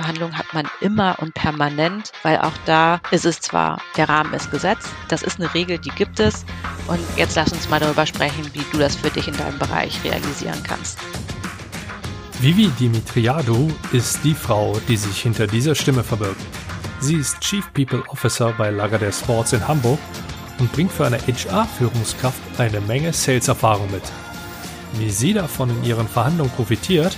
Gehaltsverhandlungen hat man immer und permanent, weil auch da ist es zwar, der Rahmen ist gesetzt, das ist eine Regel, die gibt es. Und jetzt lass uns mal darüber sprechen, wie du das für dich in deinem Bereich realisieren kannst. Vivi Dimitriadou ist die Frau, die sich hinter dieser Stimme verbirgt. Sie ist Chief People Officer bei Lagardère Sports in Hamburg und bringt für eine HR-Führungskraft eine Menge Sales-Erfahrung mit. Wie sie davon in ihren Verhandlungen profitiert,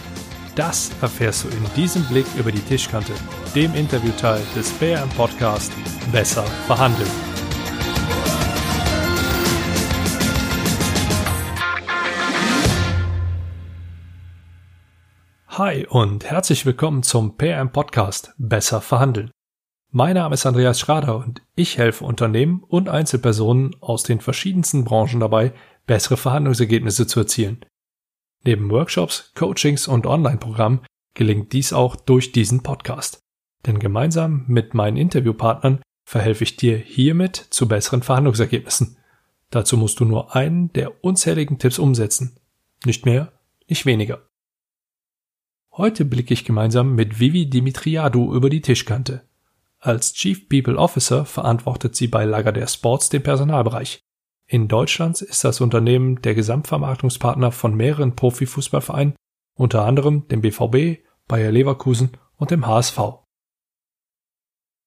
das erfährst du in diesem Blick über die Tischkante, dem Interviewteil des BRM Podcast Besser verhandeln. Hi und herzlich willkommen zum PM Podcast Besser verhandeln. Mein Name ist Andreas Schrader und ich helfe Unternehmen und Einzelpersonen aus den verschiedensten Branchen dabei, bessere Verhandlungsergebnisse zu erzielen. Neben Workshops, Coachings und Online-Programmen gelingt dies auch durch diesen Podcast. Denn gemeinsam mit meinen Interviewpartnern verhelfe ich dir hiermit zu besseren Verhandlungsergebnissen. Dazu musst du nur einen der unzähligen Tipps umsetzen. Nicht mehr, nicht weniger. Heute blicke ich gemeinsam mit Vivi Dimitriadou über die Tischkante. Als Chief People Officer verantwortet sie bei Lagardère Sports den Personalbereich. In Deutschland ist das Unternehmen der Gesamtvermarktungspartner von mehreren Profifußballvereinen, unter anderem dem BVB, Bayer Leverkusen und dem HSV.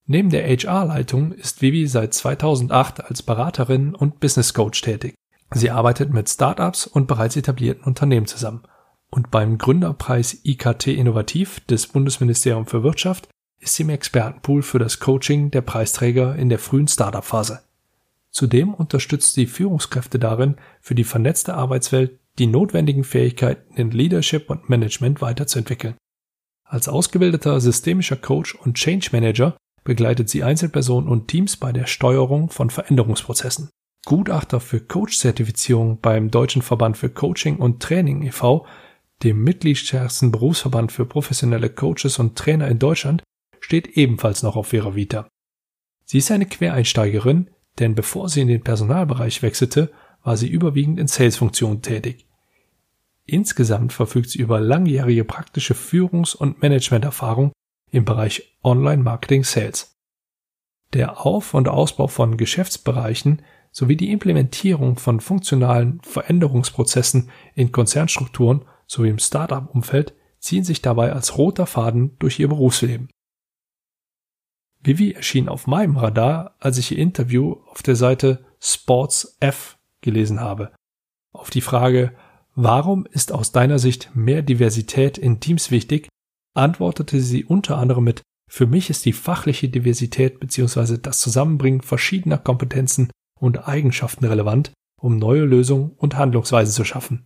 Neben der HR-Leitung ist Vivi seit 2008 als Beraterin und Business Coach tätig. Sie arbeitet mit Startups und bereits etablierten Unternehmen zusammen. Und beim Gründerpreis IKT Innovativ des Bundesministeriums für Wirtschaft ist sie im Expertenpool für das Coaching der Preisträger in der frühen Startup-Phase. Zudem unterstützt sie Führungskräfte darin, für die vernetzte Arbeitswelt die notwendigen Fähigkeiten in Leadership und Management weiterzuentwickeln. Als ausgebildeter systemischer Coach und Change Manager begleitet sie Einzelpersonen und Teams bei der Steuerung von Veränderungsprozessen. Gutachter für Coach-Zertifizierung beim Deutschen Verband für Coaching und Training e.V., dem mitgliedstärksten Berufsverband für professionelle Coaches und Trainer in Deutschland, steht ebenfalls noch auf ihrer Vita. Sie ist eine Quereinsteigerin, denn bevor sie in den Personalbereich wechselte, war sie überwiegend in Salesfunktionen tätig. Insgesamt verfügt sie über langjährige praktische Führungs- und Managementerfahrung im Bereich Online-Marketing Sales. Der Auf- und Ausbau von Geschäftsbereichen sowie die Implementierung von funktionalen Veränderungsprozessen in Konzernstrukturen sowie im Startup-Umfeld ziehen sich dabei als roter Faden durch ihr Berufsleben. Vivi erschien auf meinem Radar, als ich ihr Interview auf der Seite Sports F gelesen habe. Auf die Frage, warum ist aus deiner Sicht mehr Diversität in Teams wichtig, antwortete sie unter anderem mit, für mich ist die fachliche Diversität bzw. das Zusammenbringen verschiedener Kompetenzen und Eigenschaften relevant, um neue Lösungen und Handlungsweisen zu schaffen.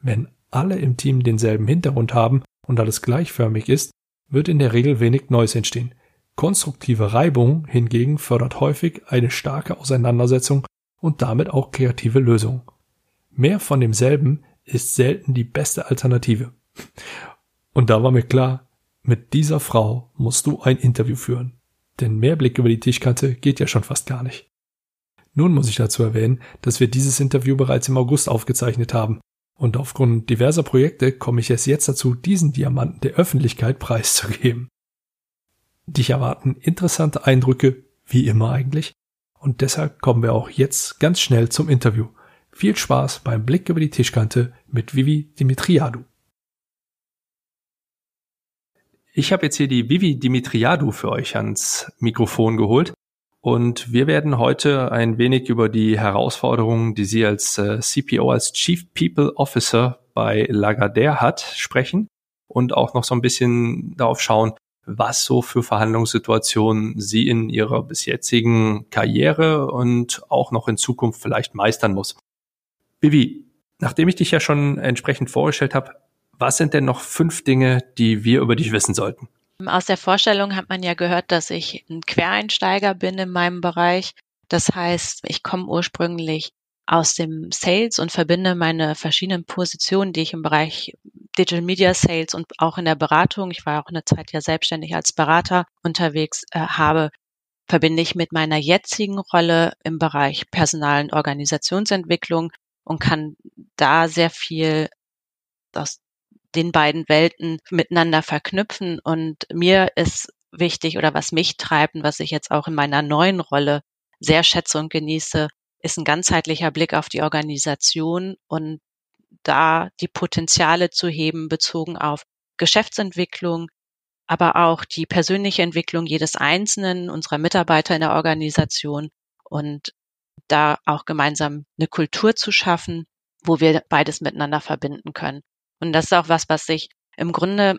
Wenn alle im Team denselben Hintergrund haben und alles gleichförmig ist, wird in der Regel wenig Neues entstehen. Konstruktive Reibung hingegen fördert häufig eine starke Auseinandersetzung und damit auch kreative Lösungen. Mehr von demselben ist selten die beste Alternative. Und da war mir klar, mit dieser Frau musst du ein Interview führen. Denn mehr Blick über die Tischkante geht ja schon fast gar nicht. Nun muss ich dazu erwähnen, dass wir dieses Interview bereits im August aufgezeichnet haben. Und aufgrund diverser Projekte komme ich erst jetzt dazu, diesen Diamanten der Öffentlichkeit preiszugeben. Dich erwarten interessante Eindrücke, wie immer eigentlich. Und deshalb kommen wir auch jetzt ganz schnell zum Interview. Viel Spaß beim Blick über die Tischkante mit Vivi Dimitriadou. Ich habe jetzt hier die Vivi Dimitriadou für euch ans Mikrofon geholt und wir werden heute ein wenig über die Herausforderungen, die sie als äh, CPO, als Chief People Officer bei Lagardère hat, sprechen und auch noch so ein bisschen darauf schauen, was so für Verhandlungssituationen sie in ihrer bis jetzigen Karriere und auch noch in Zukunft vielleicht meistern muss. Bibi, nachdem ich dich ja schon entsprechend vorgestellt habe, was sind denn noch fünf Dinge, die wir über dich wissen sollten? Aus der Vorstellung hat man ja gehört, dass ich ein Quereinsteiger bin in meinem Bereich. Das heißt, ich komme ursprünglich aus dem Sales und verbinde meine verschiedenen Positionen, die ich im Bereich Digital Media Sales und auch in der Beratung, ich war auch eine Zeit ja selbstständig als Berater unterwegs, äh, habe, verbinde ich mit meiner jetzigen Rolle im Bereich Personal- und Organisationsentwicklung und kann da sehr viel aus den beiden Welten miteinander verknüpfen. Und mir ist wichtig oder was mich treibt und was ich jetzt auch in meiner neuen Rolle sehr schätze und genieße, ist ein ganzheitlicher Blick auf die Organisation und da die Potenziale zu heben, bezogen auf Geschäftsentwicklung, aber auch die persönliche Entwicklung jedes Einzelnen unserer Mitarbeiter in der Organisation und da auch gemeinsam eine Kultur zu schaffen, wo wir beides miteinander verbinden können. Und das ist auch was, was sich im Grunde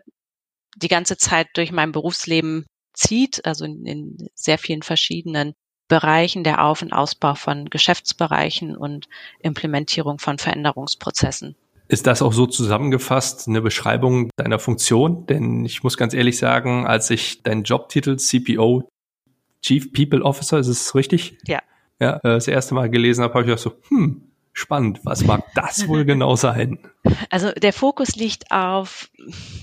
die ganze Zeit durch mein Berufsleben zieht, also in, sehr vielen verschiedenen Bereichen der Auf- und Ausbau von Geschäftsbereichen und Implementierung von Veränderungsprozessen. Ist das auch so zusammengefasst eine Beschreibung deiner Funktion? Denn ich muss ganz ehrlich sagen, als ich deinen Jobtitel CPO, Chief People Officer, ist es richtig? Ja. Ja, äh, das erste Mal gelesen habe, habe ich auch so, hm, spannend, was mag das wohl genau sein? Also der Fokus liegt auf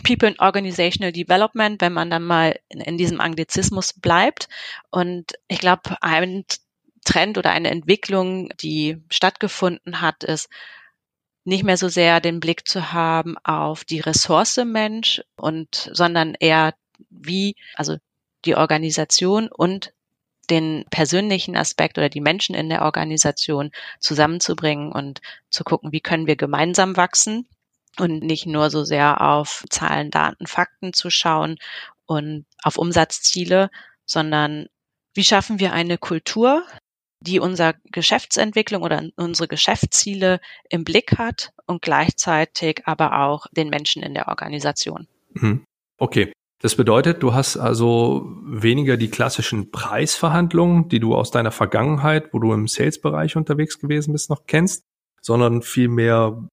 People and Organizational Development, wenn man dann mal in, in diesem Anglizismus bleibt. Und ich glaube, ein Trend oder eine Entwicklung, die stattgefunden hat, ist, nicht mehr so sehr den Blick zu haben auf die Ressource Mensch und, sondern eher wie, also die Organisation und den persönlichen Aspekt oder die Menschen in der Organisation zusammenzubringen und zu gucken, wie können wir gemeinsam wachsen und nicht nur so sehr auf Zahlen, Daten, Fakten zu schauen und auf Umsatzziele, sondern wie schaffen wir eine Kultur, die unser Geschäftsentwicklung oder unsere Geschäftsziele im Blick hat und gleichzeitig aber auch den Menschen in der Organisation. Mhm. Okay. Das bedeutet, du hast also weniger die klassischen Preisverhandlungen, die du aus deiner Vergangenheit, wo du im Sales-Bereich unterwegs gewesen bist, noch kennst, sondern vielmehr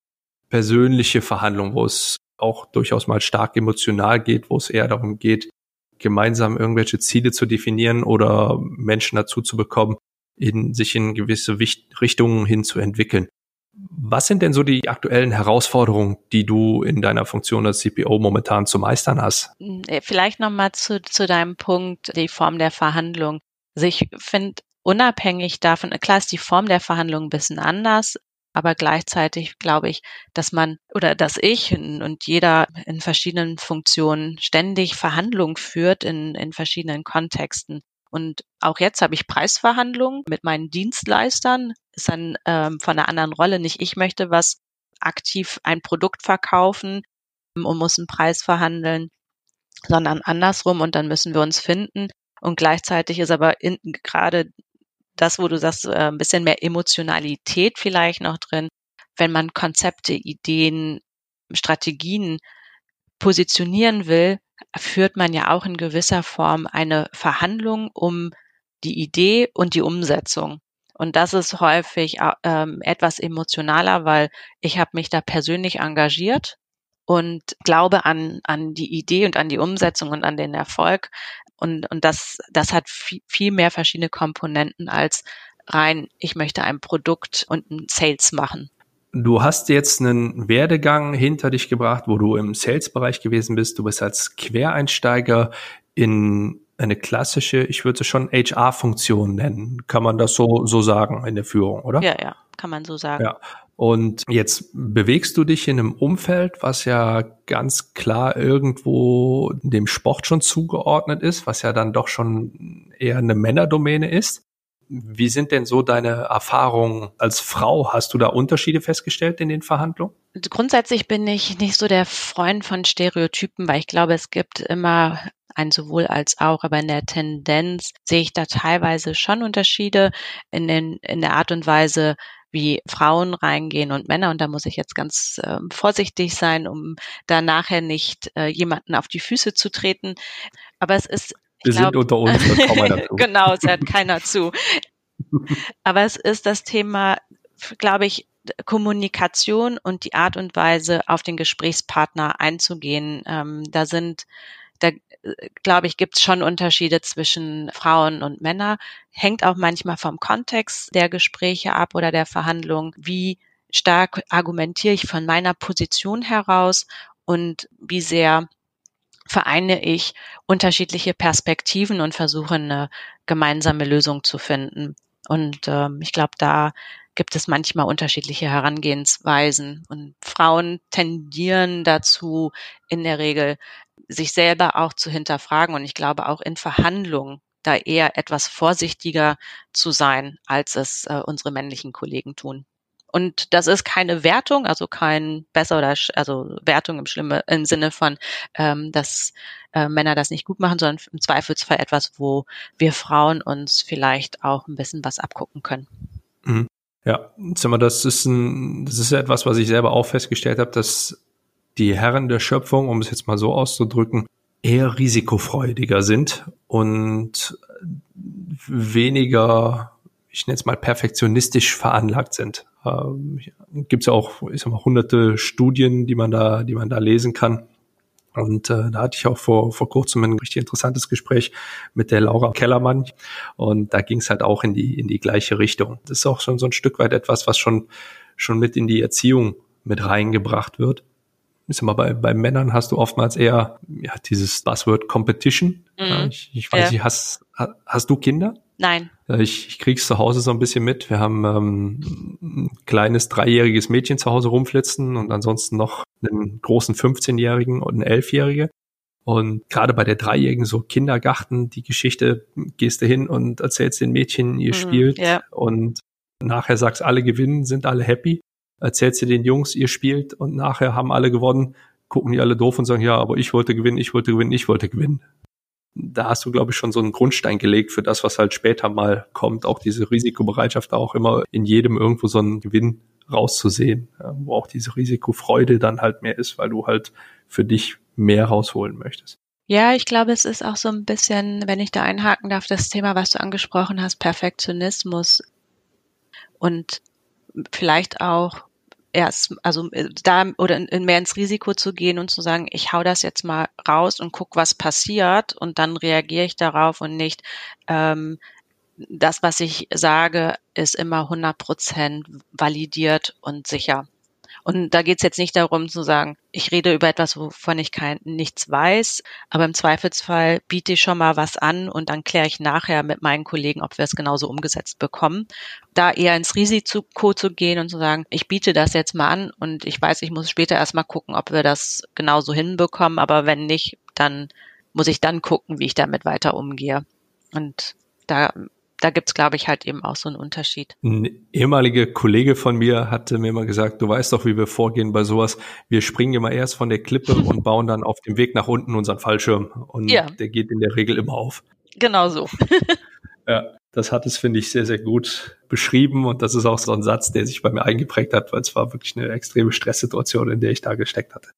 persönliche Verhandlungen, wo es auch durchaus mal stark emotional geht, wo es eher darum geht, gemeinsam irgendwelche Ziele zu definieren oder Menschen dazu zu bekommen, in sich in gewisse Richtungen hin zu entwickeln. Was sind denn so die aktuellen Herausforderungen, die du in deiner Funktion als CPO momentan zu meistern hast? Hm, äh, vielleicht nochmal zu, zu deinem Punkt, die Form der Verhandlung. Also ich finde, unabhängig davon, klar ist die Form der Verhandlung ein bisschen anders, aber gleichzeitig glaube ich, dass man oder dass ich und jeder in verschiedenen Funktionen ständig Verhandlungen führt in, in verschiedenen Kontexten. Und auch jetzt habe ich Preisverhandlungen mit meinen Dienstleistern. Ist dann ähm, von einer anderen Rolle. Nicht ich möchte was aktiv ein Produkt verkaufen und muss einen Preis verhandeln, sondern andersrum und dann müssen wir uns finden. Und gleichzeitig ist aber in, gerade das, wo du sagst, äh, ein bisschen mehr Emotionalität vielleicht noch drin, wenn man Konzepte, Ideen, Strategien positionieren will, führt man ja auch in gewisser Form eine Verhandlung um die Idee und die Umsetzung. Und das ist häufig ähm, etwas emotionaler, weil ich habe mich da persönlich engagiert und glaube an, an die Idee und an die Umsetzung und an den Erfolg. Und, und das, das hat viel, viel mehr verschiedene Komponenten als rein, ich möchte ein Produkt und ein Sales machen. Du hast jetzt einen Werdegang hinter dich gebracht, wo du im Sales-Bereich gewesen bist. Du bist als Quereinsteiger in eine klassische, ich würde es schon HR-Funktion nennen. Kann man das so, so sagen in der Führung, oder? Ja, ja, kann man so sagen. Ja. Und jetzt bewegst du dich in einem Umfeld, was ja ganz klar irgendwo dem Sport schon zugeordnet ist, was ja dann doch schon eher eine Männerdomäne ist. Wie sind denn so deine Erfahrungen als Frau? Hast du da Unterschiede festgestellt in den Verhandlungen? Grundsätzlich bin ich nicht so der Freund von Stereotypen, weil ich glaube, es gibt immer ein sowohl als auch, aber in der Tendenz sehe ich da teilweise schon Unterschiede in, den, in der Art und Weise, wie Frauen reingehen und Männer. Und da muss ich jetzt ganz äh, vorsichtig sein, um da nachher nicht äh, jemanden auf die Füße zu treten. Aber es ist wir glaub, sind unter uns, kommen wir dazu. genau, es hört keiner zu. Aber es ist das Thema, glaube ich, Kommunikation und die Art und Weise, auf den Gesprächspartner einzugehen. Ähm, da sind, da glaube ich, gibt es schon Unterschiede zwischen Frauen und Männern. Hängt auch manchmal vom Kontext der Gespräche ab oder der Verhandlungen. Wie stark argumentiere ich von meiner Position heraus und wie sehr vereine ich unterschiedliche Perspektiven und versuche eine gemeinsame Lösung zu finden. Und ähm, ich glaube, da gibt es manchmal unterschiedliche Herangehensweisen. Und Frauen tendieren dazu, in der Regel sich selber auch zu hinterfragen. Und ich glaube auch in Verhandlungen da eher etwas vorsichtiger zu sein, als es äh, unsere männlichen Kollegen tun. Und das ist keine Wertung, also kein besser oder also Wertung im Schlimme im Sinne von, ähm, dass äh, Männer das nicht gut machen, sondern im Zweifelsfall etwas, wo wir Frauen uns vielleicht auch ein bisschen was abgucken können. Mhm. Ja, sag mal, das ist ein, das ist etwas, was ich selber auch festgestellt habe, dass die Herren der Schöpfung, um es jetzt mal so auszudrücken, eher risikofreudiger sind und weniger, ich nenne es mal perfektionistisch veranlagt sind. Ähm, Gibt es ja auch, ich sag mal, hunderte Studien, die man da, die man da lesen kann. Und äh, da hatte ich auch vor, vor kurzem ein richtig interessantes Gespräch mit der Laura Kellermann. Und da ging es halt auch in die, in die gleiche Richtung. Das ist auch schon so ein Stück weit etwas, was schon, schon mit in die Erziehung mit reingebracht wird. Ich sag mal, bei, bei Männern hast du oftmals eher ja, dieses Buzzword Competition. Mhm. Ja, ich, ich weiß ja. nicht, hast, hast du Kinder? Nein. Ich, ich krieg's zu Hause so ein bisschen mit. Wir haben ähm, ein kleines dreijähriges Mädchen zu Hause rumflitzen und ansonsten noch einen großen 15-Jährigen und einen Elfjährige. Und gerade bei der Dreijährigen so Kindergarten, die Geschichte, gehst du hin und erzählst den Mädchen, ihr mhm, spielt ja. und nachher sagst, alle gewinnen, sind alle happy. Erzählst du den Jungs, ihr spielt und nachher haben alle gewonnen, gucken die alle doof und sagen, ja, aber ich wollte gewinnen, ich wollte gewinnen, ich wollte gewinnen da hast du, glaube ich, schon so einen Grundstein gelegt für das, was halt später mal kommt. Auch diese Risikobereitschaft, auch immer in jedem irgendwo so einen Gewinn rauszusehen, wo auch diese Risikofreude dann halt mehr ist, weil du halt für dich mehr rausholen möchtest. Ja, ich glaube, es ist auch so ein bisschen, wenn ich da einhaken darf, das Thema, was du angesprochen hast, Perfektionismus und vielleicht auch erst, also äh, da oder in, mehr ins Risiko zu gehen und zu sagen, ich hau das jetzt mal raus und guck, was passiert und dann reagiere ich darauf und nicht ähm, das, was ich sage, ist immer 100 Prozent validiert und sicher. Und da geht es jetzt nicht darum zu sagen, ich rede über etwas, wovon ich kein, nichts weiß, aber im Zweifelsfall biete ich schon mal was an und dann kläre ich nachher mit meinen Kollegen, ob wir es genauso umgesetzt bekommen. Da eher ins Risiko zu gehen und zu sagen, ich biete das jetzt mal an und ich weiß, ich muss später erstmal gucken, ob wir das genauso hinbekommen, aber wenn nicht, dann muss ich dann gucken, wie ich damit weiter umgehe. Und da da gibt's glaube ich, halt eben auch so einen Unterschied. Ein ehemaliger Kollege von mir hatte mir immer gesagt, du weißt doch, wie wir vorgehen bei sowas. Wir springen immer erst von der Klippe und bauen dann auf dem Weg nach unten unseren Fallschirm. Und ja. der geht in der Regel immer auf. Genau so. ja, das hat es, finde ich, sehr, sehr gut beschrieben. Und das ist auch so ein Satz, der sich bei mir eingeprägt hat, weil es war wirklich eine extreme Stresssituation, in der ich da gesteckt hatte.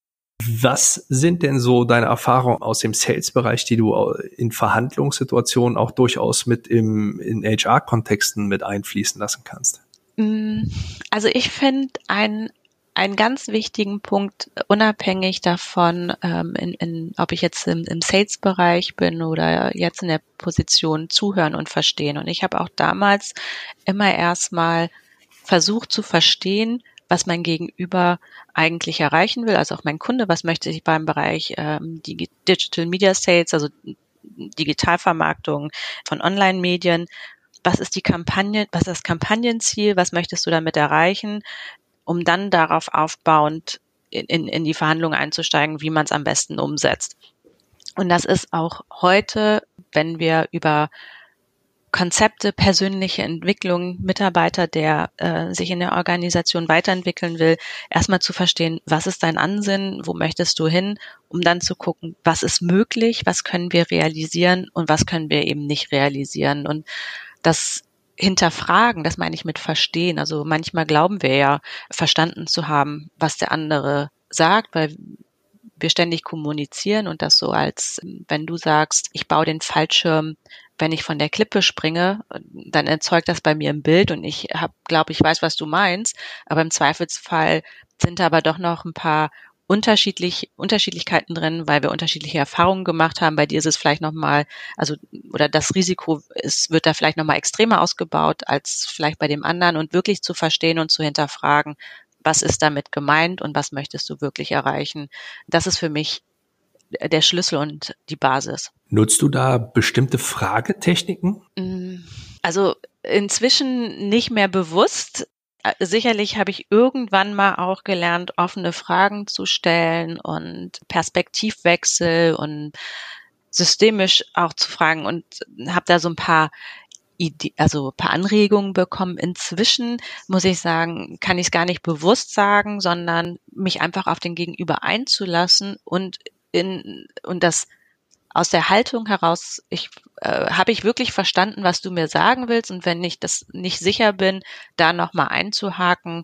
Was sind denn so deine Erfahrungen aus dem Sales-Bereich, die du in Verhandlungssituationen auch durchaus mit im, in HR-Kontexten mit einfließen lassen kannst? Mm, also ich finde ein einen ganz wichtigen Punkt, unabhängig davon, ähm, in, in, ob ich jetzt im, im Sales-Bereich bin oder jetzt in der Position zuhören und verstehen. Und ich habe auch damals immer erstmal versucht zu verstehen, was mein Gegenüber eigentlich erreichen will, also auch mein Kunde, was möchte ich beim Bereich ähm, Digital Media Sales, also Digitalvermarktung von Online-Medien, was ist die Kampagne, was ist das Kampagnenziel, was möchtest du damit erreichen, um dann darauf aufbauend in, in, in die Verhandlungen einzusteigen, wie man es am besten umsetzt. Und das ist auch heute, wenn wir über Konzepte, persönliche Entwicklung, Mitarbeiter, der äh, sich in der Organisation weiterentwickeln will, erstmal zu verstehen, was ist dein Ansinnen, wo möchtest du hin, um dann zu gucken, was ist möglich, was können wir realisieren und was können wir eben nicht realisieren. Und das hinterfragen, das meine ich mit verstehen. Also manchmal glauben wir ja, verstanden zu haben, was der andere sagt, weil wir ständig kommunizieren und das so als, wenn du sagst, ich baue den Fallschirm wenn ich von der Klippe springe, dann erzeugt das bei mir ein Bild und ich habe, glaube ich, weiß, was du meinst. Aber im Zweifelsfall sind da aber doch noch ein paar unterschiedlich Unterschiedlichkeiten drin, weil wir unterschiedliche Erfahrungen gemacht haben. Bei dir ist es vielleicht noch mal, also oder das Risiko ist wird da vielleicht noch mal extremer ausgebaut als vielleicht bei dem anderen und wirklich zu verstehen und zu hinterfragen, was ist damit gemeint und was möchtest du wirklich erreichen. Das ist für mich der Schlüssel und die Basis. Nutzt du da bestimmte Fragetechniken? Mm, also inzwischen nicht mehr bewusst. äh, sicherlich habe ich irgendwann mal auch gelernt, offene Fragen zu stellen und Perspektivwechsel und systemisch auch zu fragen und habe da so ein paar Idee, also paar Anregungen bekommen. Inzwischen muss ich sagen, kann ich es gar nicht bewusst sagen, sondern mich einfach auf den Gegenüber einzulassen und in und das aus der Haltung heraus, ich äh, habe ich wirklich verstanden, was du mir sagen willst und wenn ich das nicht sicher bin, da nochmal einzuhaken,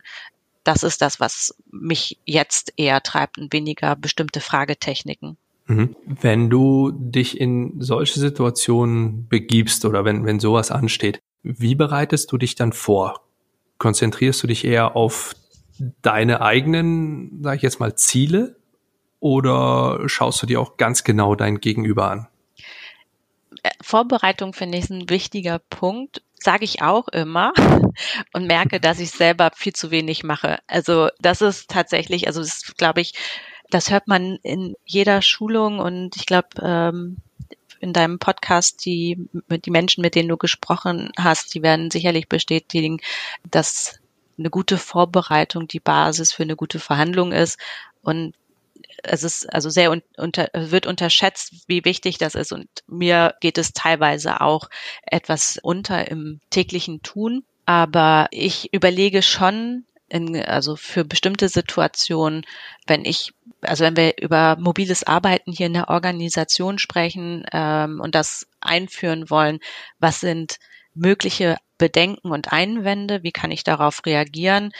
das ist das, was mich jetzt eher treibt und weniger bestimmte Fragetechniken. Mhm. Wenn du dich in solche Situationen begibst oder wenn, wenn sowas ansteht, wie bereitest du dich dann vor? Konzentrierst du dich eher auf deine eigenen, sag ich jetzt mal, Ziele oder schaust du dir auch ganz genau dein Gegenüber an? Äh, Vorbereitung finde ich ein wichtiger Punkt, sage ich auch immer und merke, dass ich selber viel zu wenig mache. Also das ist tatsächlich, also das glaube ich, das hört man in jeder Schulung und ich glaube, ähm, in deinem Podcast, die, die Menschen, mit denen du gesprochen hast, die werden sicherlich bestätigen, dass eine gute Vorbereitung die Basis für eine gute Verhandlung ist. Und es ist also sehr unter, wird unterschätzt, wie wichtig das ist. Und mir geht es teilweise auch etwas unter im täglichen Tun. Aber ich überlege schon, in, also für bestimmte Situationen, wenn ich, also wenn wir über mobiles Arbeiten hier in der Organisation sprechen ähm, und das einführen wollen, was sind mögliche Bedenken und Einwände, wie kann ich darauf reagieren,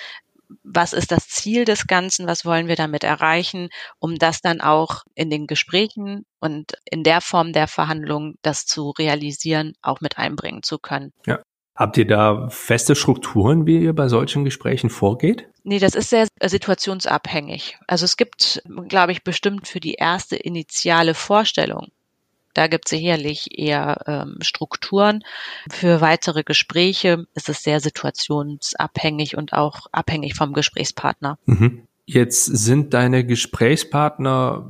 was ist das Ziel des Ganzen, was wollen wir damit erreichen, um das dann auch in den Gesprächen und in der Form der Verhandlung das zu realisieren, auch mit einbringen zu können. Ja. Habt ihr da feste Strukturen, wie ihr bei solchen Gesprächen vorgeht? Nee, das ist sehr situationsabhängig. Also es gibt, glaube ich, bestimmt für die erste initiale Vorstellung da gibt es sicherlich eher ähm, Strukturen. Für weitere Gespräche ist es sehr situationsabhängig und auch abhängig vom Gesprächspartner. Mhm. Jetzt sind deine Gesprächspartner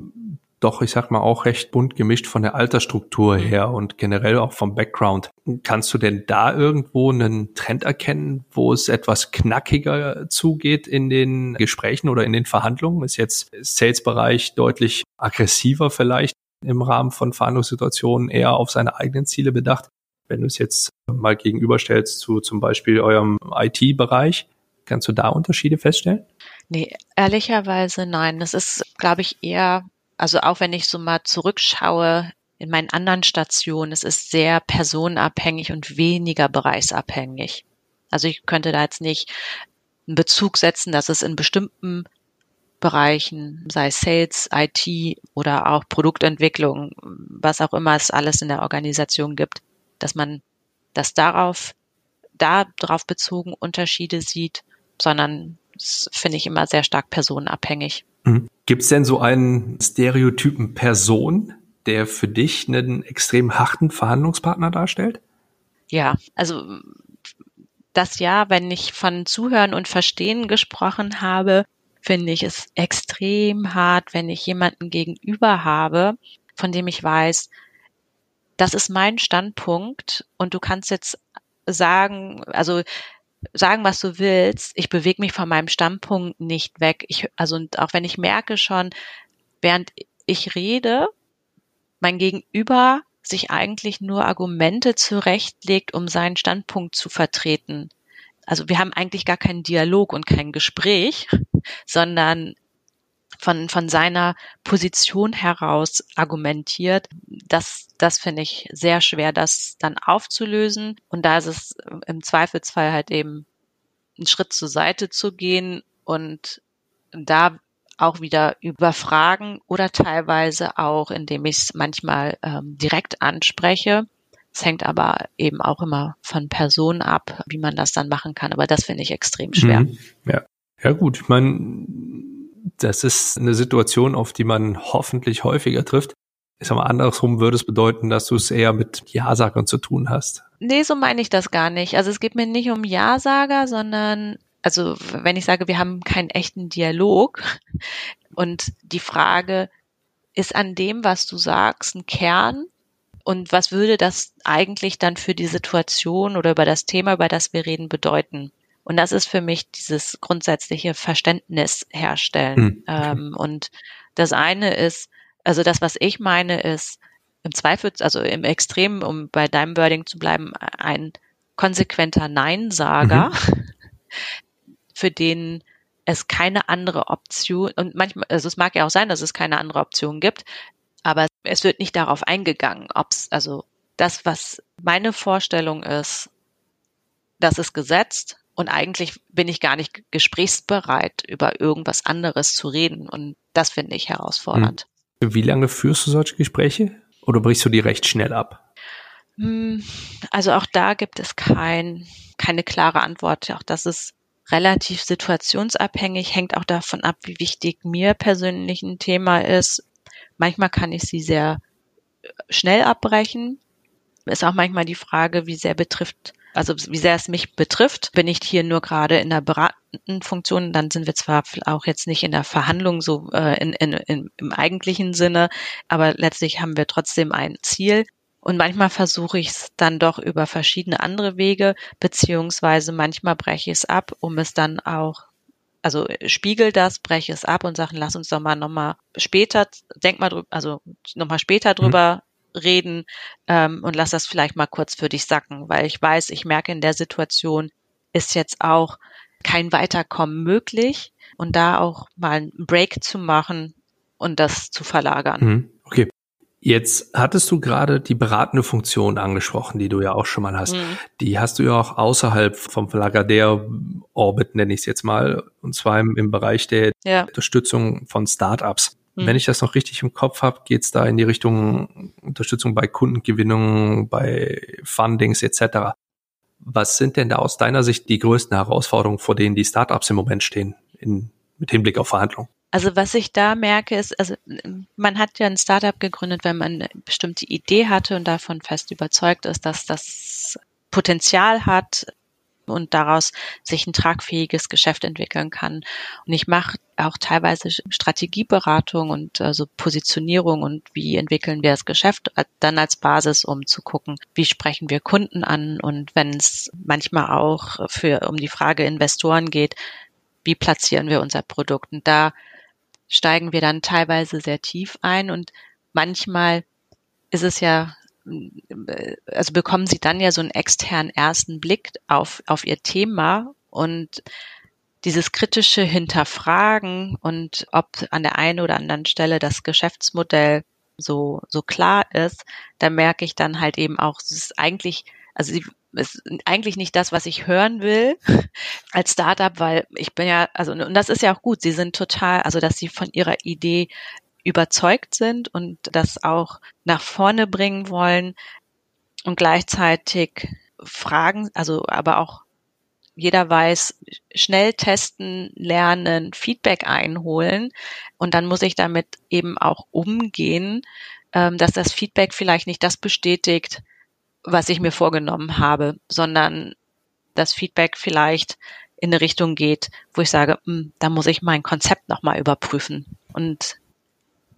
doch, ich sag mal, auch recht bunt gemischt von der Altersstruktur her und generell auch vom Background. Kannst du denn da irgendwo einen Trend erkennen, wo es etwas knackiger zugeht in den Gesprächen oder in den Verhandlungen? Ist jetzt Sales-Bereich deutlich aggressiver vielleicht im Rahmen von Verhandlungssituationen eher auf seine eigenen Ziele bedacht. Wenn du es jetzt mal gegenüberstellst zu zum Beispiel eurem IT-Bereich, kannst du da Unterschiede feststellen? Nee, ehrlicherweise nein. Das ist, glaube ich, eher, also auch wenn ich so mal zurückschaue in meinen anderen Stationen, es ist sehr personenabhängig und weniger bereichsabhängig. Also ich könnte da jetzt nicht einen Bezug setzen, dass es in bestimmten Bereichen, sei es Sales, IT oder auch Produktentwicklung, was auch immer es alles in der Organisation gibt, dass man das darauf, darauf bezogen Unterschiede sieht, sondern das finde ich immer sehr stark personenabhängig. Mhm. Gibt es denn so einen Stereotypen Person, der für dich einen extrem harten Verhandlungspartner darstellt? Ja, also das ja, wenn ich von Zuhören und Verstehen gesprochen habe, finde ich es extrem hart, wenn ich jemanden gegenüber habe, von dem ich weiß, das ist mein Standpunkt und du kannst jetzt sagen, also sagen, was du willst, ich bewege mich von meinem Standpunkt nicht weg. Ich, also auch wenn ich merke schon, während ich rede, mein Gegenüber sich eigentlich nur Argumente zurechtlegt, um seinen Standpunkt zu vertreten. Also wir haben eigentlich gar keinen Dialog und kein Gespräch, sondern von, von seiner Position heraus argumentiert. Das, das finde ich sehr schwer, das dann aufzulösen. Und da ist es im Zweifelsfall halt eben einen Schritt zur Seite zu gehen und da auch wieder überfragen oder teilweise auch, indem ich es manchmal ähm, direkt anspreche es hängt aber eben auch immer von Personen ab, wie man das dann machen kann. Aber das finde ich extrem schwer. Mhm. Ja. Ja, gut. Ich meine, das ist eine Situation, auf die man hoffentlich häufiger trifft. Ich sag mal, andersrum würde es bedeuten, dass du es eher mit Ja-Sagern zu tun hast. Nee, so meine ich das gar nicht. Also es geht mir nicht um Ja-Sager, sondern, also wenn ich sage, wir haben keinen echten Dialog und die Frage, ist an dem, was du sagst, ein Kern und was würde das eigentlich dann für die Situation oder über das Thema, über das wir reden, bedeuten? Und das ist für mich dieses grundsätzliche Verständnis herstellen. Mhm. Ähm, und das eine ist, also das, was ich meine, ist im Zweifel, also im Extrem, um bei deinem Wording zu bleiben, ein konsequenter Nein-Sager, mhm. für den es keine andere Option, und manchmal, also es mag ja auch sein, dass es keine andere Option gibt, aber es wird nicht darauf eingegangen, ob es, also das, was meine Vorstellung ist, das ist gesetzt und eigentlich bin ich gar nicht gesprächsbereit, über irgendwas anderes zu reden und das finde ich herausfordernd. Hm. Wie lange führst du solche Gespräche oder brichst du die recht schnell ab? Hm, also auch da gibt es kein, keine klare Antwort. Auch das ist relativ situationsabhängig, hängt auch davon ab, wie wichtig mir persönlich ein Thema ist. Manchmal kann ich sie sehr äh, schnell abbrechen. Ist auch manchmal die Frage, wie sehr betrifft, also wie sehr es mich betrifft. Bin ich hier nur gerade in der beratenden Funktion, dann sind wir zwar auch jetzt nicht in der Verhandlung so äh, in, in, in, im eigentlichen Sinne, aber letztlich haben wir trotzdem ein Ziel. Und manchmal versuche ich es dann doch über verschiedene andere Wege, beziehungsweise manchmal breche ich es ab, um es dann auch, also spiegel das, breche es ab und sagen, lass uns doch mal nochmal später, denk mal drüber, also nochmal später mhm. drüber mhm. Reden ähm, und lass das vielleicht mal kurz für dich sacken, weil ich weiß, ich merke in der Situation ist jetzt auch kein Weiterkommen möglich und da auch mal einen Break zu machen und das zu verlagern. Mhm. Okay. Jetzt hattest du gerade die beratende Funktion angesprochen, die du ja auch schon mal hast. Mhm. Die hast du ja auch außerhalb vom Lagardère-Orbit, nenne ich es jetzt mal, und zwar im, im Bereich der ja. Unterstützung von Startups. Mhm. Wenn ich das noch richtig im Kopf habe, geht es da in die Richtung Unterstützung bei Kundengewinnung, bei Fundings etc. Was sind denn da aus deiner Sicht die größten Herausforderungen, vor denen die Startups im Moment stehen, in, mit Hinblick auf Verhandlungen? Also was ich da merke, ist, also man hat ja ein Startup gegründet, wenn man eine bestimmte Idee hatte und davon fest überzeugt ist, dass das Potenzial hat und daraus sich ein tragfähiges Geschäft entwickeln kann. Und ich mache auch teilweise Strategieberatung und also Positionierung und wie entwickeln wir das Geschäft dann als Basis, um zu gucken, wie sprechen wir Kunden an und wenn es manchmal auch für um die Frage Investoren geht, wie platzieren wir unser Produkt? Und da steigen wir dann teilweise sehr tief ein und manchmal ist es ja, also bekommen sie dann ja so einen externen ersten Blick auf, auf ihr Thema und dieses kritische Hinterfragen und ob an der einen oder anderen Stelle das Geschäftsmodell so, so klar ist, da merke ich dann halt eben auch, es ist eigentlich, also sie ist eigentlich nicht das, was ich hören will als Startup, weil ich bin ja, also, und das ist ja auch gut, sie sind total, also, dass sie von ihrer Idee überzeugt sind und das auch nach vorne bringen wollen und gleichzeitig Fragen, also, aber auch jeder weiß, schnell testen, lernen, Feedback einholen und dann muss ich damit eben auch umgehen, ähm, dass das Feedback vielleicht nicht das bestätigt, was ich mir vorgenommen habe, sondern das Feedback vielleicht in eine Richtung geht, wo ich sage, hm, da muss ich mein Konzept nochmal überprüfen. Und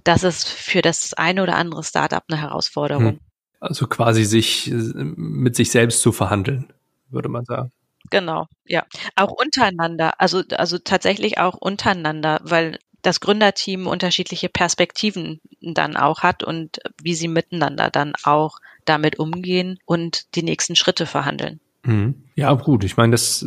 das ist für das eine oder andere Startup eine Herausforderung. Hm. Also quasi sich mit sich selbst zu verhandeln, würde man sagen. Genau, ja. Auch untereinander, also, also tatsächlich auch untereinander, weil das Gründerteam unterschiedliche Perspektiven dann auch hat und wie sie miteinander dann auch damit umgehen und die nächsten Schritte verhandeln. Mhm. Ja, gut. Ich meine, das,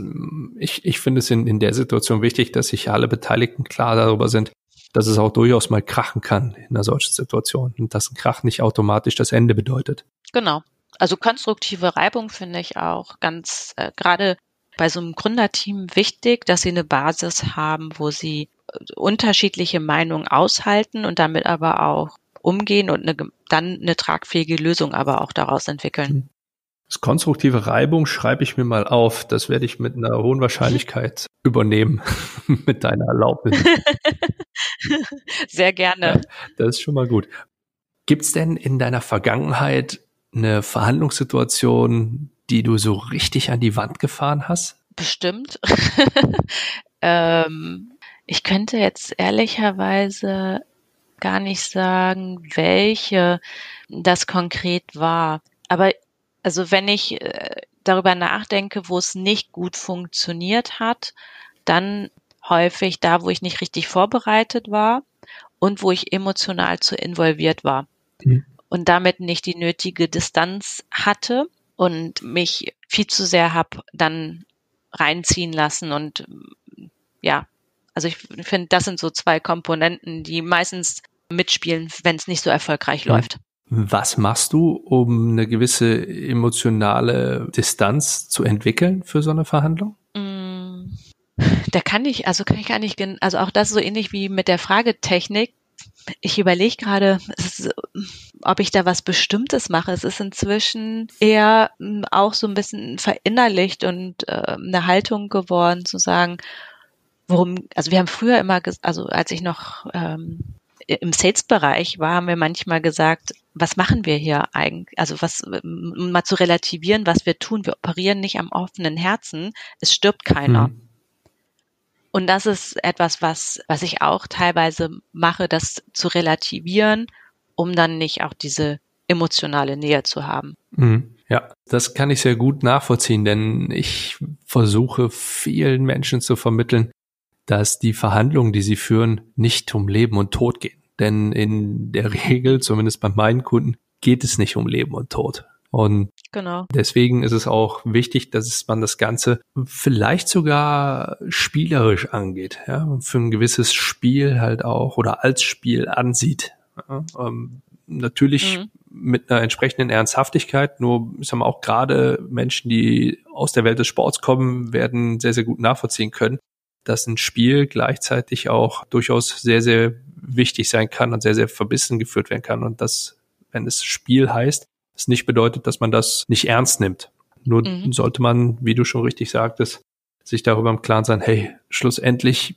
ich, ich finde es in, in der Situation wichtig, dass sich alle Beteiligten klar darüber sind, dass es auch durchaus mal krachen kann in einer solchen Situation und dass ein Krach nicht automatisch das Ende bedeutet. Genau. Also konstruktive Reibung finde ich auch ganz äh, gerade bei so einem Gründerteam wichtig, dass sie eine Basis haben, wo sie äh, unterschiedliche Meinungen aushalten und damit aber auch umgehen und eine, dann eine tragfähige Lösung aber auch daraus entwickeln. Das konstruktive Reibung schreibe ich mir mal auf. Das werde ich mit einer hohen Wahrscheinlichkeit übernehmen, mit deiner Erlaubnis. Sehr gerne. Ja, das ist schon mal gut. Gibt es denn in deiner Vergangenheit eine Verhandlungssituation, die du so richtig an die Wand gefahren hast? Bestimmt. ähm, ich könnte jetzt ehrlicherweise gar nicht sagen, welche das konkret war. Aber also wenn ich äh, darüber nachdenke, wo es nicht gut funktioniert hat, dann häufig da, wo ich nicht richtig vorbereitet war und wo ich emotional zu involviert war mhm. und damit nicht die nötige Distanz hatte und mich viel zu sehr habe dann reinziehen lassen und ja, also ich finde, das sind so zwei Komponenten, die meistens mitspielen, wenn es nicht so erfolgreich mhm. läuft. Was machst du, um eine gewisse emotionale Distanz zu entwickeln für so eine Verhandlung? Mm, da kann ich, also kann ich gar nicht, also auch das so ähnlich wie mit der Fragetechnik. Ich überlege gerade, ob ich da was Bestimmtes mache. Es ist inzwischen eher mm, auch so ein bisschen verinnerlicht und äh, eine Haltung geworden, zu sagen, worum, also wir haben früher immer, also als ich noch ähm, im Sales-Bereich war, haben wir manchmal gesagt, was machen wir hier eigentlich? Also was, um mal zu relativieren, was wir tun. Wir operieren nicht am offenen Herzen. Es stirbt keiner. Mhm. Und das ist etwas, was, was ich auch teilweise mache, das zu relativieren, um dann nicht auch diese emotionale Nähe zu haben. Mhm. Ja, das kann ich sehr gut nachvollziehen, denn ich versuche vielen Menschen zu vermitteln, dass die Verhandlungen, die sie führen, nicht um Leben und Tod gehen. Denn in der Regel, zumindest bei meinen Kunden, geht es nicht um Leben und Tod. Und genau. deswegen ist es auch wichtig, dass man das Ganze vielleicht sogar spielerisch angeht, ja, für ein gewisses Spiel halt auch oder als Spiel ansieht. Ja, ähm, natürlich mhm. mit einer entsprechenden Ernsthaftigkeit, nur ich sag mal, auch gerade Menschen, die aus der Welt des Sports kommen, werden sehr, sehr gut nachvollziehen können, dass ein Spiel gleichzeitig auch durchaus sehr, sehr wichtig sein kann und sehr, sehr verbissen geführt werden kann. Und das, wenn es Spiel heißt, es nicht bedeutet, dass man das nicht ernst nimmt. Nur mhm. sollte man, wie du schon richtig sagtest, sich darüber im Klaren sein, hey, schlussendlich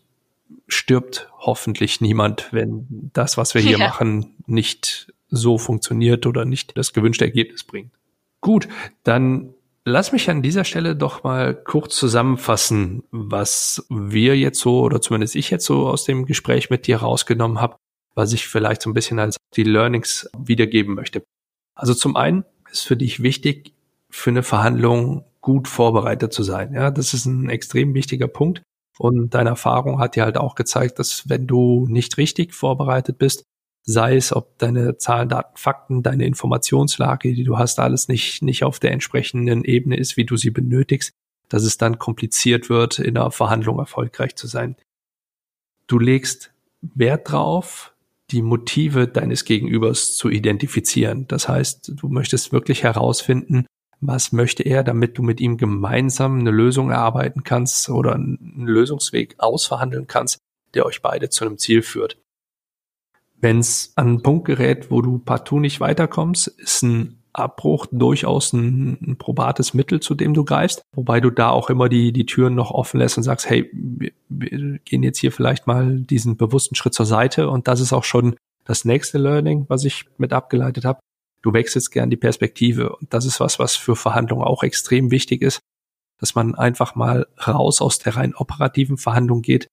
stirbt hoffentlich niemand, wenn das, was wir hier ja. machen, nicht so funktioniert oder nicht das gewünschte Ergebnis bringt. Gut, dann Lass mich an dieser Stelle doch mal kurz zusammenfassen, was wir jetzt so oder zumindest ich jetzt so aus dem Gespräch mit dir rausgenommen habe, was ich vielleicht so ein bisschen als die Learnings wiedergeben möchte. Also zum einen ist für dich wichtig, für eine Verhandlung gut vorbereitet zu sein. Ja, das ist ein extrem wichtiger Punkt. Und deine Erfahrung hat dir halt auch gezeigt, dass wenn du nicht richtig vorbereitet bist, sei es, ob deine Zahlen, Daten, Fakten, deine Informationslage, die du hast, alles nicht, nicht auf der entsprechenden Ebene ist, wie du sie benötigst, dass es dann kompliziert wird, in einer Verhandlung erfolgreich zu sein. Du legst Wert drauf, die Motive deines Gegenübers zu identifizieren. Das heißt, du möchtest wirklich herausfinden, was möchte er, damit du mit ihm gemeinsam eine Lösung erarbeiten kannst oder einen Lösungsweg ausverhandeln kannst, der euch beide zu einem Ziel führt. Wenn es an einen Punkt gerät, wo du partout nicht weiterkommst, ist ein Abbruch durchaus ein, ein, probates Mittel, zu dem du greifst, wobei du da auch immer die, die Türen noch offen lässt und sagst, hey, wir, wir gehen jetzt hier vielleicht mal diesen bewussten Schritt zur Seite. Und das ist auch schon das nächste Learning, was ich mit abgeleitet habe. Du wechselst gern die Perspektive. Und das ist was, was für Verhandlungen auch extrem wichtig ist, dass man einfach mal raus aus der rein operativen Verhandlung geht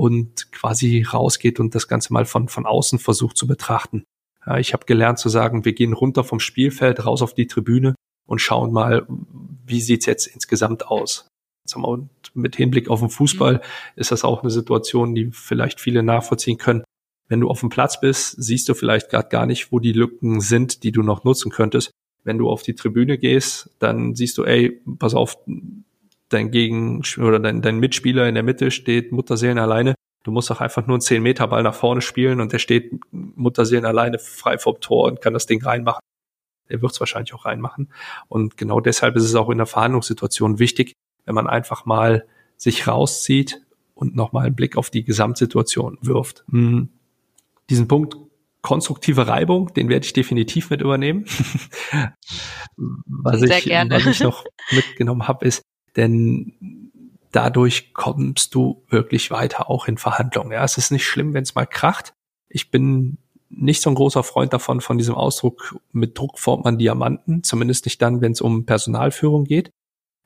und quasi rausgeht und das Ganze mal von, von außen versucht zu betrachten. Ja, ich habe gelernt zu sagen, wir gehen runter vom Spielfeld, raus auf die Tribüne und schauen mal, wie sieht's jetzt insgesamt aus. Und mit Hinblick auf den Fußball mhm. ist das auch eine Situation, die vielleicht viele nachvollziehen können. Wenn du auf dem Platz bist, siehst du vielleicht gerade gar nicht, wo die Lücken sind, die du noch nutzen könntest. Wenn du auf die Tribüne gehst, dann siehst du, ey, pass auf, dein Gegen oder dein, dein Mitspieler in der Mitte steht Mutterseelen alleine. Du musst auch einfach nur einen 10 Meter Ball nach vorne spielen und der steht Mutterseelen alleine frei vom Tor und kann das Ding reinmachen. Er wird es wahrscheinlich auch reinmachen. Und genau deshalb ist es auch in der Verhandlungssituation wichtig, wenn man einfach mal sich rauszieht und nochmal einen Blick auf die Gesamtsituation wirft. Hm. Diesen Punkt konstruktive Reibung, den werde ich definitiv mit übernehmen. was, Sehr ich, gerne. was ich noch mitgenommen habe, ist, denn dadurch kommst du wirklich weiter auch in Verhandlungen. Ja, es ist nicht schlimm, wenn es mal kracht. Ich bin nicht so ein großer Freund davon, von diesem Ausdruck, mit Druck formt man Diamanten, zumindest nicht dann, wenn es um Personalführung geht.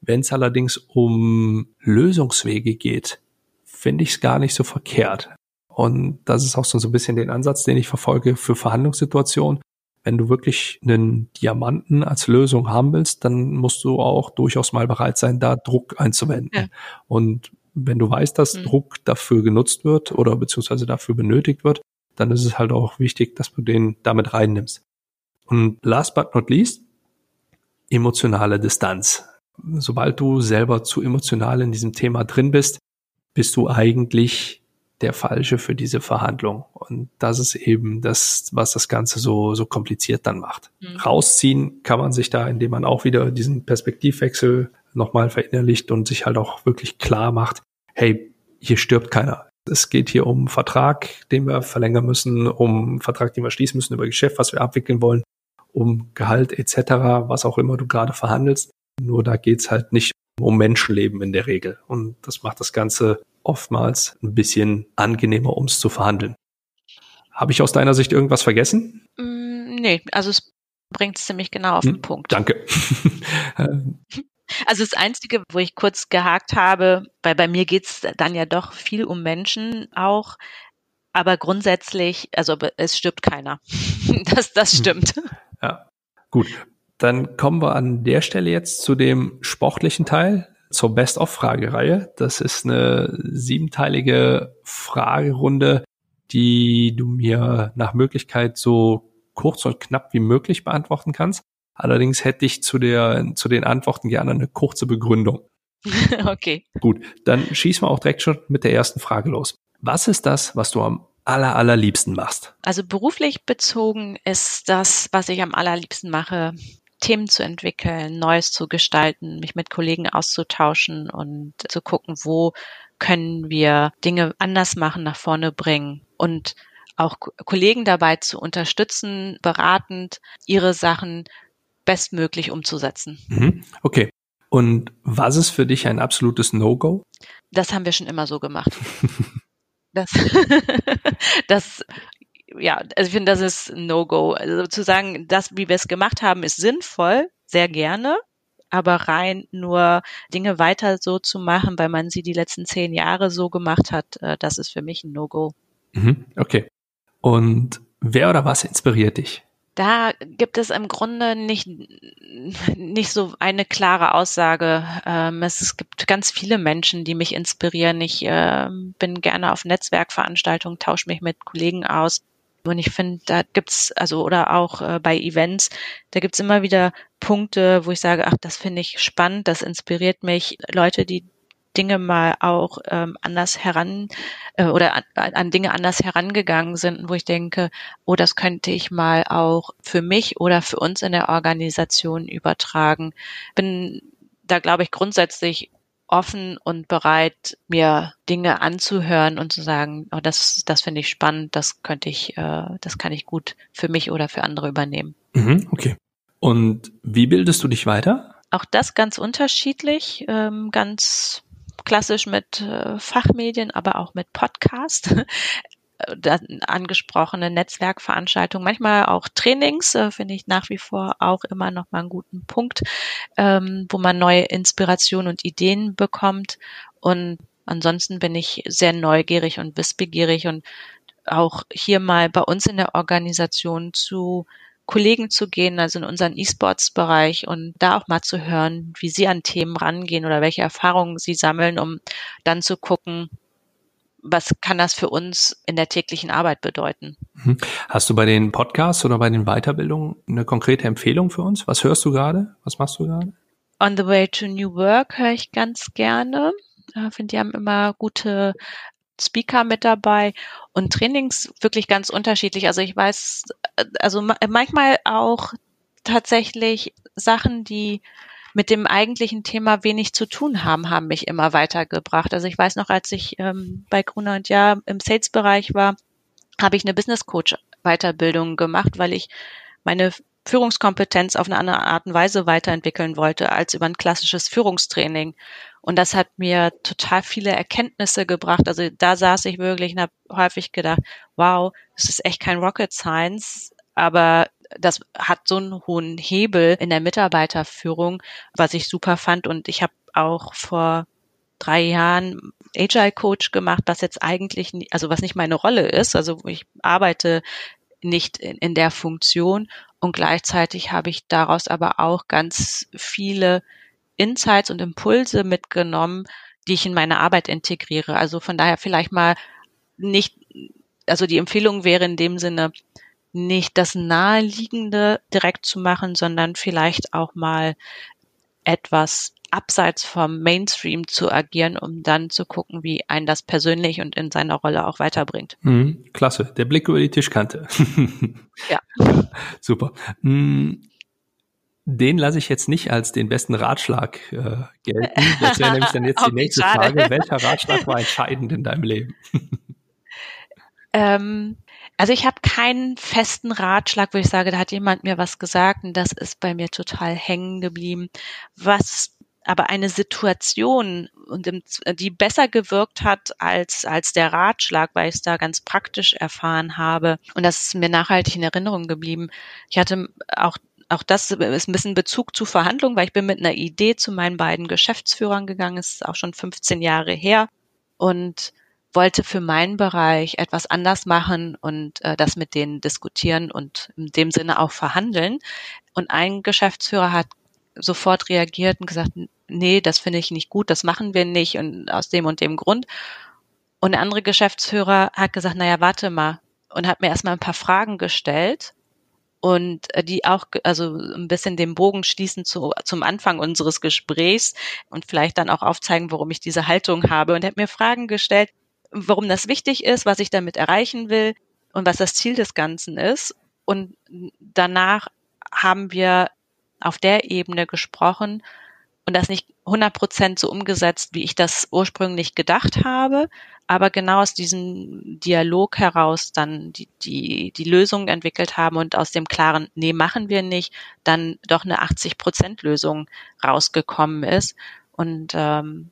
Wenn es allerdings um Lösungswege geht, finde ich es gar nicht so verkehrt. Und das ist auch so, so ein bisschen den Ansatz, den ich verfolge für Verhandlungssituationen. Wenn du wirklich einen Diamanten als Lösung haben willst, dann musst du auch durchaus mal bereit sein, da Druck einzuwenden. Ja. Und wenn du weißt, dass mhm. Druck dafür genutzt wird oder beziehungsweise dafür benötigt wird, dann ist es halt auch wichtig, dass du den damit reinnimmst. Und last but not least, emotionale Distanz. Sobald du selber zu emotional in diesem Thema drin bist, bist du eigentlich der Falsche für diese Verhandlung. Und das ist eben das, was das Ganze so, so kompliziert dann macht. Mhm. Rausziehen kann man sich da, indem man auch wieder diesen Perspektivwechsel nochmal verinnerlicht und sich halt auch wirklich klar macht, hey, hier stirbt keiner. Es geht hier um einen Vertrag, den wir verlängern müssen, um einen Vertrag, den wir schließen müssen über Geschäft, was wir abwickeln wollen, um Gehalt etc., was auch immer du gerade verhandelst. Nur da geht's halt nicht um Menschenleben in der Regel. Und das macht das Ganze oftmals ein bisschen angenehmer, ums zu verhandeln. Habe ich aus deiner Sicht irgendwas vergessen? Mm, nee, also es bringt es ziemlich genau auf den hm, Punkt. Danke. also das Einzige, wo ich kurz gehakt habe, weil bei mir geht's dann ja doch viel um Menschen auch, aber grundsätzlich, also es stirbt keiner. das, das hm. stimmt. Ja, gut. Dann kommen wir an der Stelle jetzt zu dem sportlichen Teil zur Best-of-Fragereihe. Das ist eine siebenteilige Fragerunde, die du mir nach Möglichkeit so kurz und knapp wie möglich beantworten kannst. Allerdings hätte ich zu der, zu den Antworten gerne eine kurze Begründung. okay. Gut, dann schießen wir auch direkt schon mit der ersten Frage los. Was ist das, was du am aller, allerliebsten machst? Also beruflich bezogen ist das, was ich am allerliebsten mache, Themen zu entwickeln, Neues zu gestalten, mich mit Kollegen auszutauschen und zu gucken, wo können wir Dinge anders machen, nach vorne bringen und auch Kollegen dabei zu unterstützen, beratend ihre Sachen bestmöglich umzusetzen. Mhm. Okay. Und was ist für dich ein absolutes No-Go? Das haben wir schon immer so gemacht. das, das ja, also ich finde, das ist ein No-Go. Also zu sagen, das, wie wir es gemacht haben, ist sinnvoll, sehr gerne, aber rein nur Dinge weiter so zu machen, weil man sie die letzten zehn Jahre so gemacht hat, äh, das ist für mich ein No-Go. Mhm, okay. Und wer oder was inspiriert dich? Da gibt es im Grunde nicht, nicht so eine klare Aussage. Ähm, es, gibt ganz viele Menschen, die mich inspirieren. Ich äh, bin gerne auf Netzwerkveranstaltungen, tausche mich mit Kollegen aus. Und ich finde, da gibt's also oder auch äh, bei Events, da gibt's immer wieder Punkte, wo ich sage, ach, das finde ich spannend, das inspiriert mich. Leute, die Dinge mal auch ähm, anders heran äh, oder an, an Dinge anders herangegangen sind, wo ich denke, oh, das könnte ich mal auch für mich oder für uns in der Organisation übertragen. Bin da glaube ich grundsätzlich offen und bereit, mir Dinge anzuhören und zu sagen, oh, das, das finde ich spannend, das könnte ich, äh, das kann ich gut für mich oder für andere übernehmen. Mhm, okay. Und wie bildest du dich weiter? Auch das ganz unterschiedlich, ähm, ganz klassisch mit äh, Fachmedien, aber auch mit Podcast. Angesprochene Netzwerkveranstaltungen, manchmal auch Trainings, äh, finde ich nach wie vor auch immer noch mal einen guten Punkt, ähm, wo man neue Inspiration und Ideen bekommt. Und ansonsten bin ich sehr neugierig und wissbegierig und auch hier mal bei uns in der Organisation zu Kollegen zu gehen, also in unseren E-Sports-Bereich und da auch mal zu hören, wie sie an Themen rangehen oder welche Erfahrungen sie sammeln, um dann zu gucken, was kann das für uns in der täglichen Arbeit bedeuten? Mhm. Hast du bei den Podcasts oder bei den Weiterbildungen eine konkrete Empfehlung für uns? Was hörst du gerade? Was machst du gerade? On the Way to New Work höre ich ganz gerne. Ich finde, die haben immer gute Speaker mit dabei und Trainings wirklich ganz unterschiedlich. Also ich weiß, also manchmal auch tatsächlich Sachen, die mit dem eigentlichen Thema wenig zu tun haben, haben mich immer weitergebracht. Also ich weiß noch, als ich ähm, bei Gruner und Ja im Sales-Bereich war, habe ich eine Business Coach Weiterbildung gemacht, weil ich meine Führungskompetenz auf eine andere Art und Weise weiterentwickeln wollte als über ein klassisches Führungstraining. Und das hat mir total viele Erkenntnisse gebracht. Also da saß ich wirklich und habe häufig gedacht, wow, das ist echt kein Rocket Science, aber das hat so einen hohen Hebel in der Mitarbeiterführung, was ich super fand. Und ich habe auch vor drei Jahren Agile Coach gemacht, was jetzt eigentlich, also was nicht meine Rolle ist. Also ich arbeite nicht in, in der Funktion. Und gleichzeitig habe ich daraus aber auch ganz viele Insights und Impulse mitgenommen, die ich in meine Arbeit integriere. Also von daher vielleicht mal nicht, also die Empfehlung wäre in dem Sinne, nicht das Naheliegende direkt zu machen, sondern vielleicht auch mal etwas abseits vom Mainstream zu agieren, um dann zu gucken, wie ein das persönlich und in seiner Rolle auch weiterbringt. Mhm, klasse, der Blick über die Tischkante. ja. Super. Mhm. Den lasse ich jetzt nicht als den besten Ratschlag äh, gelten. Das wäre nämlich dann jetzt die nächste schade. Frage. Welcher Ratschlag war entscheidend in deinem Leben? ähm, also ich habe keinen festen Ratschlag, wo ich sage, da hat jemand mir was gesagt und das ist bei mir total hängen geblieben. Was aber eine Situation die besser gewirkt hat als als der Ratschlag, weil ich es da ganz praktisch erfahren habe und das ist mir nachhaltig in Erinnerung geblieben. Ich hatte auch auch das ist ein bisschen Bezug zu Verhandlungen, weil ich bin mit einer Idee zu meinen beiden Geschäftsführern gegangen, es ist auch schon 15 Jahre her und wollte für meinen Bereich etwas anders machen und äh, das mit denen diskutieren und in dem Sinne auch verhandeln. Und ein Geschäftsführer hat sofort reagiert und gesagt, nee, das finde ich nicht gut, das machen wir nicht und aus dem und dem Grund. Und der andere Geschäftsführer hat gesagt, naja, warte mal und hat mir erstmal ein paar Fragen gestellt und äh, die auch also ein bisschen den Bogen schließen zu, zum Anfang unseres Gesprächs und vielleicht dann auch aufzeigen, warum ich diese Haltung habe. Und hat mir Fragen gestellt, warum das wichtig ist, was ich damit erreichen will und was das Ziel des Ganzen ist. Und danach haben wir auf der Ebene gesprochen und das nicht 100 Prozent so umgesetzt, wie ich das ursprünglich gedacht habe, aber genau aus diesem Dialog heraus dann die, die, die Lösung entwickelt haben und aus dem klaren, nee, machen wir nicht, dann doch eine 80 Prozent Lösung rausgekommen ist. Und ähm,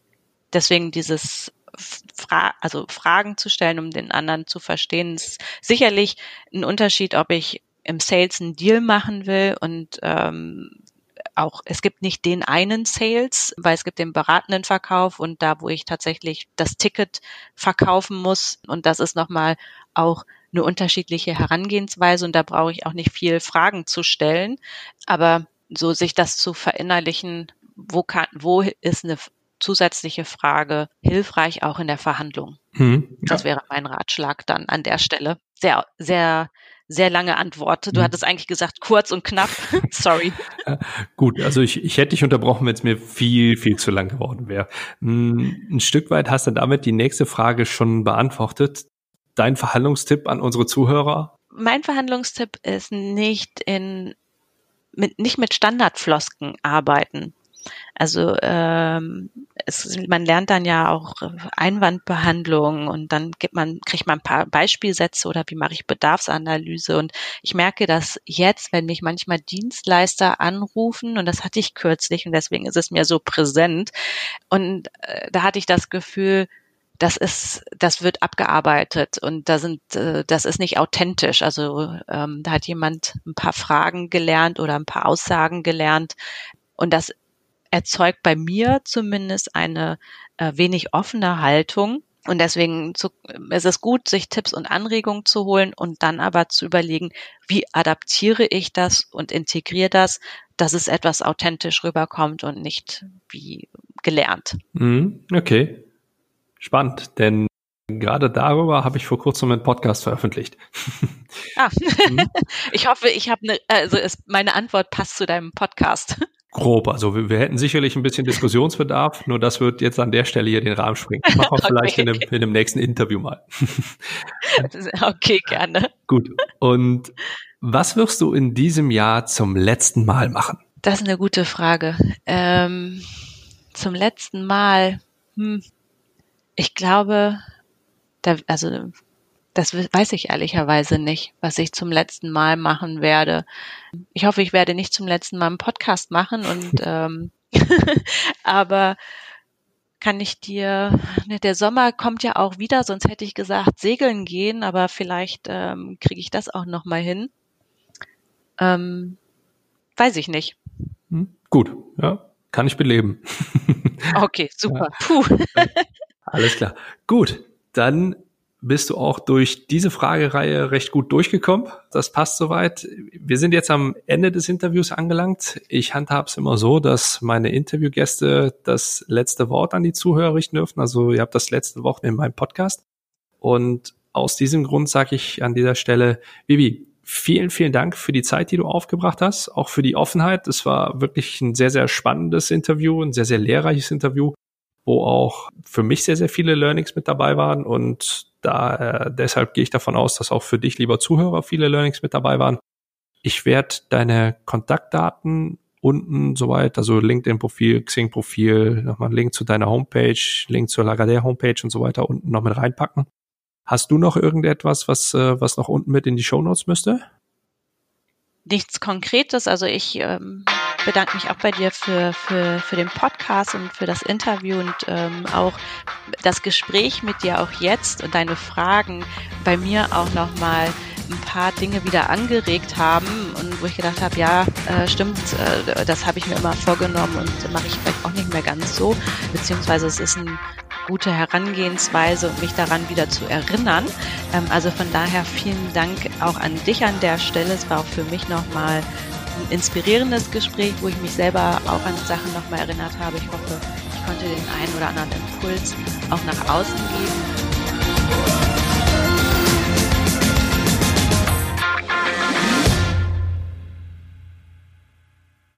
deswegen dieses Fra also Fragen zu stellen, um den anderen zu verstehen, ist sicherlich ein Unterschied, ob ich im Sales einen Deal machen will und ähm, auch, es gibt nicht den einen Sales, weil es gibt den beratenden Verkauf und da, wo ich tatsächlich das Ticket verkaufen muss. Und das ist nochmal auch eine unterschiedliche Herangehensweise und da brauche ich auch nicht viel Fragen zu stellen, aber so sich das zu verinnerlichen, wo kann, wo ist eine zusätzliche Frage hilfreich auch in der Verhandlung? Hm, ja. Das wäre mein Ratschlag dann an der Stelle. Sehr, sehr, sehr lange Antwort. Du hm. hattest eigentlich gesagt kurz und knapp. Sorry. Gut, also ich, ich hätte dich unterbrochen, wenn es mir viel, viel zu lang geworden wäre. Hm, ein Stück weit hast du damit die nächste Frage schon beantwortet. Dein Verhandlungstipp an unsere Zuhörer? Mein Verhandlungstipp ist nicht in mit, nicht mit Standardflosken arbeiten. Also ähm, es, man lernt dann ja auch Einwandbehandlung und dann gibt man, kriegt man ein paar Beispielsätze oder wie mache ich Bedarfsanalyse. Und ich merke dass jetzt, wenn mich manchmal Dienstleister anrufen, und das hatte ich kürzlich und deswegen ist es mir so präsent. Und äh, da hatte ich das Gefühl, das ist, das wird abgearbeitet und da sind, äh, das ist nicht authentisch. Also ähm, da hat jemand ein paar Fragen gelernt oder ein paar Aussagen gelernt und das erzeugt bei mir zumindest eine äh, wenig offene Haltung. Und deswegen zu, ist es gut, sich Tipps und Anregungen zu holen und dann aber zu überlegen, wie adaptiere ich das und integriere das, dass es etwas authentisch rüberkommt und nicht wie gelernt. Mhm, okay. Spannend, denn gerade darüber habe ich vor kurzem einen Podcast veröffentlicht. Ah. Mhm. ich hoffe, ich habe eine, also es, meine Antwort passt zu deinem Podcast. Grob, also wir, wir, hätten sicherlich ein bisschen Diskussionsbedarf, nur das wird jetzt an der Stelle hier den Rahmen springen. Machen wir okay. vielleicht in einem, in einem nächsten Interview mal. okay, gerne. Gut. Und was wirst du in diesem Jahr zum letzten Mal machen? Das ist eine gute Frage. Ähm, zum letzten Mal, hm, ich glaube, da, also das weiß ich ehrlicherweise nicht, was ich zum letzten Mal machen werde. Ich hoffe, ich werde nicht zum letzten Mal einen Podcast machen und ähm, aber kann ich dir, ne, der Sommer kommt ja auch wieder, sonst hätte ich gesagt, segeln gehen, aber vielleicht ähm, kriege ich das auch noch mal hin. Ähm, weiß ich nicht. Hm, gut, ja, kann ich beleben. okay, super. Ja. Puh. Alles klar. Gut, dann bist du auch durch diese Fragereihe recht gut durchgekommen. Das passt soweit. Wir sind jetzt am Ende des Interviews angelangt. Ich handhabe es immer so, dass meine Interviewgäste das letzte Wort an die Zuhörer richten dürfen. Also ihr habt das letzte Wort in meinem Podcast. Und aus diesem Grund sage ich an dieser Stelle, Vivi, vielen, vielen Dank für die Zeit, die du aufgebracht hast, auch für die Offenheit. Es war wirklich ein sehr, sehr spannendes Interview, ein sehr, sehr lehrreiches Interview wo auch für mich sehr, sehr viele Learnings mit dabei waren und da äh, deshalb gehe ich davon aus, dass auch für dich, lieber Zuhörer, viele Learnings mit dabei waren. Ich werde deine Kontaktdaten unten soweit, also LinkedIn-Profil, Xing-Profil, nochmal Link zu deiner Homepage, Link zur Lagardère-Homepage und so weiter unten noch mit reinpacken. Hast du noch irgendetwas, was, äh, was noch unten mit in die Show Notes müsste? Nichts Konkretes. Also ich ähm, bedanke mich auch bei dir für, für, für den Podcast und für das Interview und ähm, auch das Gespräch mit dir auch jetzt und deine Fragen bei mir auch nochmal ein paar Dinge wieder angeregt haben und wo ich gedacht habe, ja, äh, stimmt, äh, das habe ich mir immer vorgenommen und mache ich vielleicht auch nicht mehr ganz so, beziehungsweise es ist eine gute Herangehensweise, mich daran wieder zu erinnern. Ähm, also von daher vielen Dank auch an dich an der Stelle. Es war auch für mich nochmal ein inspirierendes Gespräch, wo ich mich selber auch an Sachen nochmal erinnert habe. Ich hoffe, ich konnte den einen oder anderen Impuls auch nach außen geben